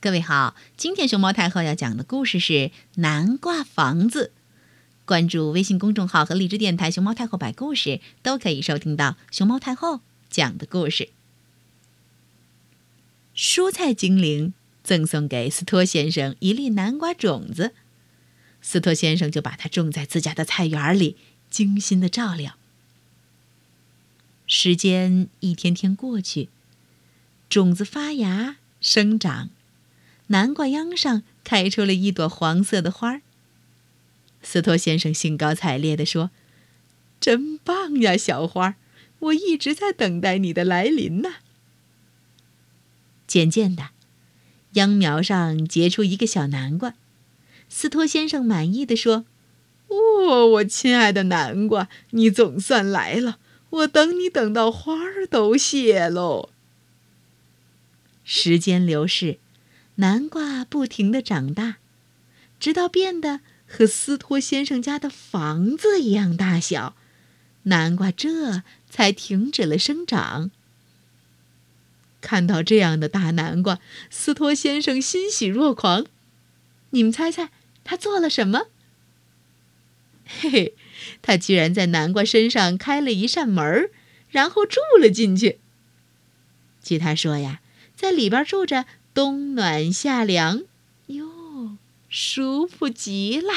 各位好，今天熊猫太后要讲的故事是《南瓜房子》。关注微信公众号和荔枝电台“熊猫太后摆故事”，都可以收听到熊猫太后讲的故事。蔬菜精灵赠送给斯托先生一粒南瓜种子，斯托先生就把它种在自家的菜园里，精心的照料。时间一天天过去，种子发芽生长。南瓜秧上开出了一朵黄色的花儿。斯托先生兴高采烈地说：“真棒呀，小花！我一直在等待你的来临呢。”渐渐的，秧苗上结出一个小南瓜。斯托先生满意的说：“哦，我亲爱的南瓜，你总算来了！我等你等到花儿都谢喽。”时间流逝。南瓜不停地长大，直到变得和斯托先生家的房子一样大小，南瓜这才停止了生长。看到这样的大南瓜，斯托先生欣喜若狂。你们猜猜他做了什么？嘿嘿，他居然在南瓜身上开了一扇门，然后住了进去。据他说呀，在里边住着。冬暖夏凉，哟，舒服极了。